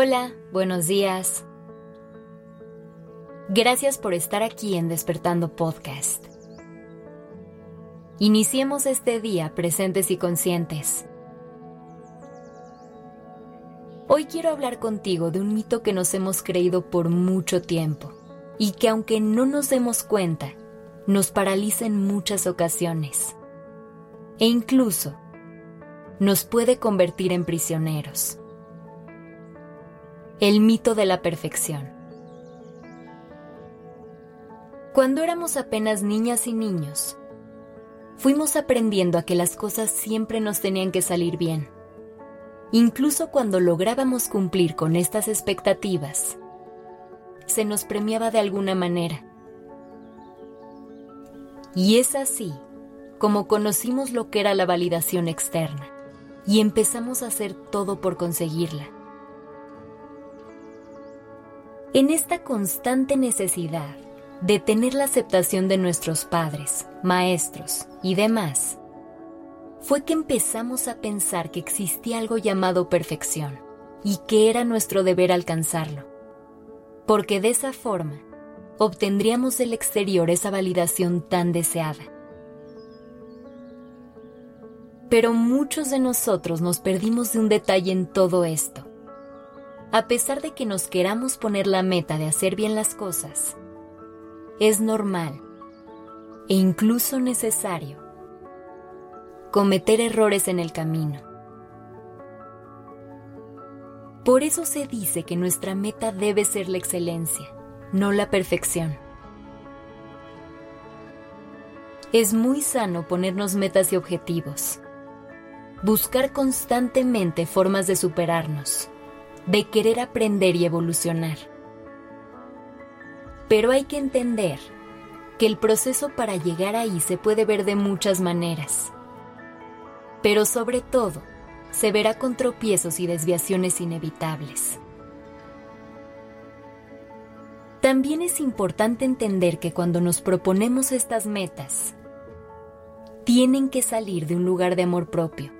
Hola, buenos días. Gracias por estar aquí en Despertando Podcast. Iniciemos este día presentes y conscientes. Hoy quiero hablar contigo de un mito que nos hemos creído por mucho tiempo y que aunque no nos demos cuenta, nos paraliza en muchas ocasiones e incluso nos puede convertir en prisioneros el mito de la perfección. Cuando éramos apenas niñas y niños, fuimos aprendiendo a que las cosas siempre nos tenían que salir bien. Incluso cuando lográbamos cumplir con estas expectativas, se nos premiaba de alguna manera. Y es así como conocimos lo que era la validación externa y empezamos a hacer todo por conseguirla. En esta constante necesidad de tener la aceptación de nuestros padres, maestros y demás, fue que empezamos a pensar que existía algo llamado perfección y que era nuestro deber alcanzarlo, porque de esa forma obtendríamos del exterior esa validación tan deseada. Pero muchos de nosotros nos perdimos de un detalle en todo esto a pesar de que nos queramos poner la meta de hacer bien las cosas, es normal e incluso necesario cometer errores en el camino. Por eso se dice que nuestra meta debe ser la excelencia, no la perfección. Es muy sano ponernos metas y objetivos, buscar constantemente formas de superarnos de querer aprender y evolucionar. Pero hay que entender que el proceso para llegar ahí se puede ver de muchas maneras. Pero sobre todo, se verá con tropiezos y desviaciones inevitables. También es importante entender que cuando nos proponemos estas metas, tienen que salir de un lugar de amor propio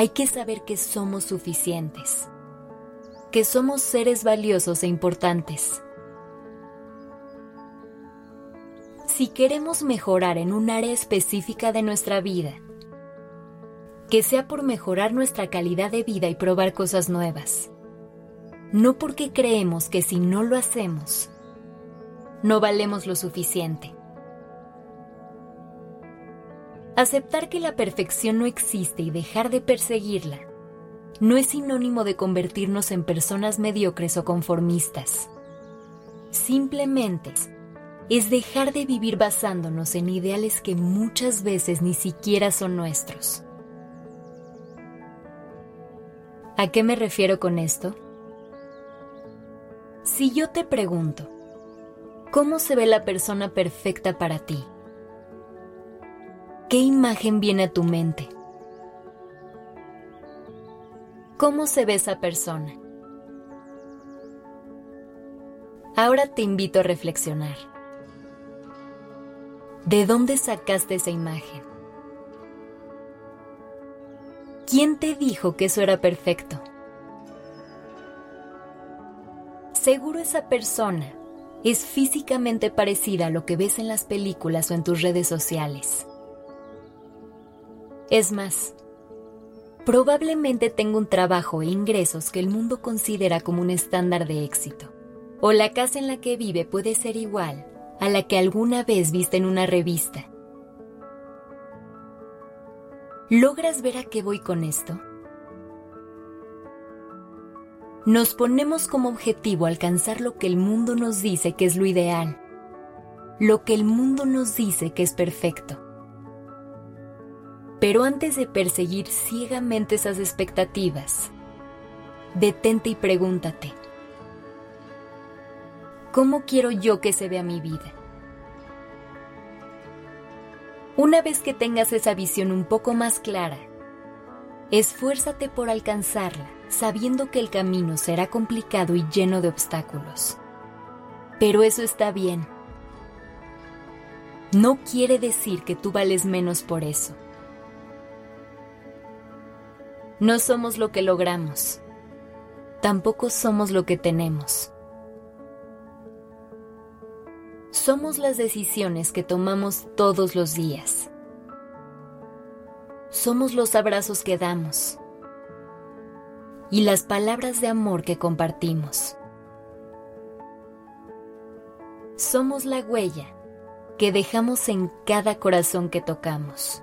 hay que saber que somos suficientes, que somos seres valiosos e importantes. Si queremos mejorar en un área específica de nuestra vida, que sea por mejorar nuestra calidad de vida y probar cosas nuevas, no porque creemos que si no lo hacemos, no valemos lo suficiente. Aceptar que la perfección no existe y dejar de perseguirla no es sinónimo de convertirnos en personas mediocres o conformistas. Simplemente es dejar de vivir basándonos en ideales que muchas veces ni siquiera son nuestros. ¿A qué me refiero con esto? Si yo te pregunto, ¿cómo se ve la persona perfecta para ti? ¿Qué imagen viene a tu mente? ¿Cómo se ve esa persona? Ahora te invito a reflexionar. ¿De dónde sacaste esa imagen? ¿Quién te dijo que eso era perfecto? Seguro esa persona es físicamente parecida a lo que ves en las películas o en tus redes sociales. Es más, probablemente tenga un trabajo e ingresos que el mundo considera como un estándar de éxito. O la casa en la que vive puede ser igual a la que alguna vez viste en una revista. ¿Logras ver a qué voy con esto? Nos ponemos como objetivo alcanzar lo que el mundo nos dice que es lo ideal, lo que el mundo nos dice que es perfecto. Pero antes de perseguir ciegamente esas expectativas, detente y pregúntate, ¿cómo quiero yo que se vea mi vida? Una vez que tengas esa visión un poco más clara, esfuérzate por alcanzarla, sabiendo que el camino será complicado y lleno de obstáculos. Pero eso está bien. No quiere decir que tú vales menos por eso. No somos lo que logramos, tampoco somos lo que tenemos. Somos las decisiones que tomamos todos los días. Somos los abrazos que damos y las palabras de amor que compartimos. Somos la huella que dejamos en cada corazón que tocamos.